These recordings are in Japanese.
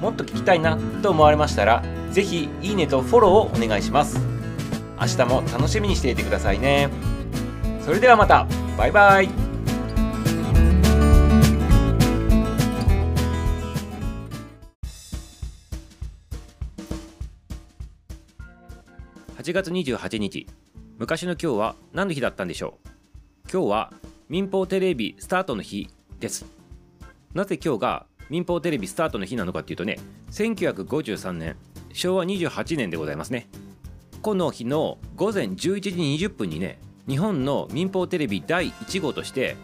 もっと聞きたいなと思われましたら是非いいねとフォローをお願いします。明日も楽しみにしていてくださいね。それではまた。バイバイ。8月28日昔の今日は何の日だったんでしょう？今日は民放テレビスタートの日です。なぜ今日が民放テレビスタートの日なのかっていうとね1953年昭和28年でございますね。この日の午前11時20分にね日本の民放テレビ第1号として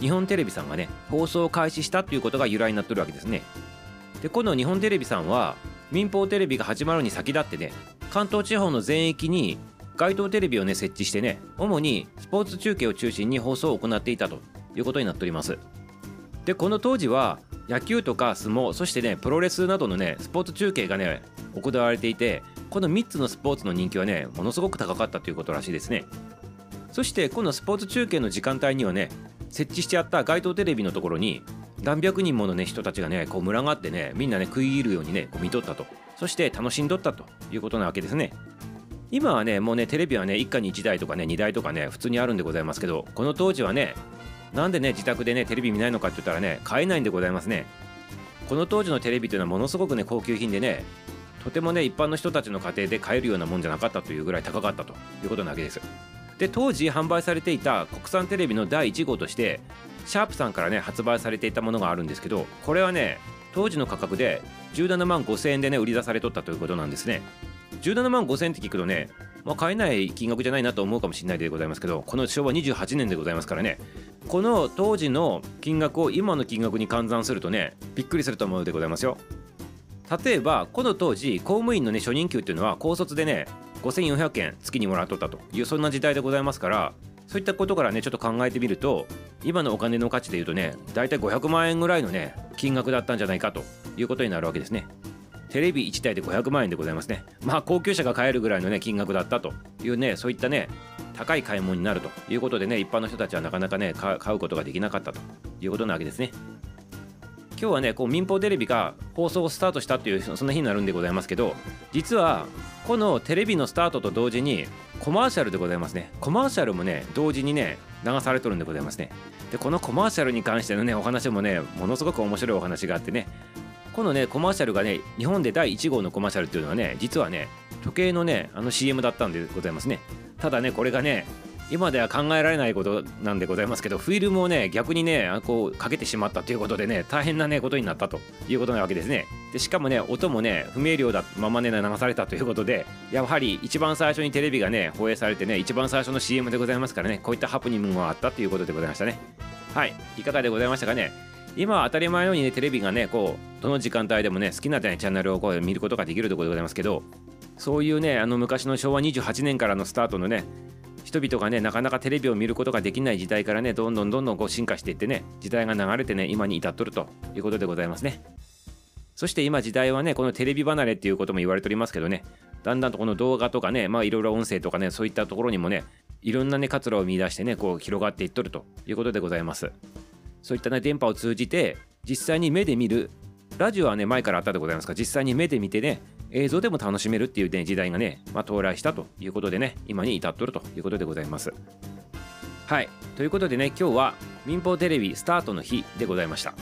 日本テレビさんがね放送を開始したということが由来になってるわけですね。でこの日本テレビさんは民放テレビが始まるに先立ってね関東地方の全域に街頭テレビをね設置してね主にスポーツ中継を中心に放送を行っていたということになっております。でこの当時は野球とか相撲そしてねプロレスなどのねスポーツ中継がね行われていてこの3つのスポーツの人気はねものすごく高かったということらしいですね。そしてこのスポーツ中継の時間帯にはね設置してあった街頭テレビのところに何百人ものね人たちがねこう群がってねみんなね食い入るようにねこう見とったと。そして楽しんどったということなわけですね。今はねもうねテレビはね一家に1台とかね2台とかね普通にあるんでございますけどこの当時はねなんでね自宅でねテレビ見ないのかって言ったらね買えないんでございますね。この当時のテレビというのはものすごくね高級品でねとてもね一般の人たちの家庭で買えるようなもんじゃなかったというぐらい高かったということなわけです。で当時販売されていた国産テレビの第1号としてシャープさんからね発売されていたものがあるんですけどこれはね当時の価格で17万5000円でね売り出されとったということなんですね。17万5000円って聞くとね、まあ、買えない金額じゃないなと思うかもしれないでございますけどこの昭和28年でございますからね。この当時の金額を今の金額に換算するとねびっくりすると思うでございますよ。例えばこの当時公務員のね初任給っていうのは高卒でね5400円月にもらっとったというそんな時代でございますからそういったことからねちょっと考えてみると今のお金の価値でいうとね大体500万円ぐらいのね金額だったんじゃないかということになるわけですね。テレビ1台で500万円でございますね。まあ高級車が買えるぐらいのね金額だったというねそういったね高い買い物になるということでね一般の人たちはなかなかね買うことができなかったということなわけですね。今日はねこう民放テレビが放送をスタートしたっていうそんな日になるんでございますけど実はこのテレビのスタートと同時にコマーシャルでございますね。コマーシャルもね同時にね流されとるんでございますね。でこのコマーシャルに関してのねお話もねものすごく面白いお話があってねこのねコマーシャルがね日本で第1号のコマーシャルっていうのはね実はね時計のねあの CM だったんでございますね。ただねこれがね今では考えられないことなんでございますけどフィルムをね逆にねこうかけてしまったということでね大変なねことになったということなわけですね。でしかもね音もね不明瞭だままね流されたということでやはり一番最初にテレビがね放映されてね一番最初の CM でございますからねこういったハプニングもあったということでございましたね。はい。いかがでございましたかね。今は当たり前のようにねテレビがねこうどの時間帯でもね好きな、ね、チャンネルをこう見ることができるところでございますけどそういうねあの昔の昭和28年からのスタートのね人々がねなかなかテレビを見ることができない時代からねどんどんどんどんこう進化していってね時代が流れてね今に至っとるということでございますね。そして今時代はねこのテレビ離れっていうことも言われておりますけどねだんだんとこの動画とかねまあいろいろ音声とかねそういったところにもねいろんなね活路を見出してねこう広がっていっとるということでございます。そういったね電波を通じて実際に目で見るラジオはね前からあったでございますが実際に目で見てね映像でも楽しめるっていう、ね、時代がね、まあ、到来したということでね今に至っとるということでございます。はい。ということでね今日は民放テレビスタートの日でございました。